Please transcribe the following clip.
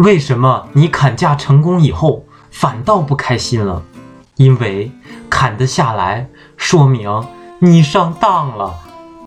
为什么你砍价成功以后反倒不开心了？因为砍得下来说明你上当了。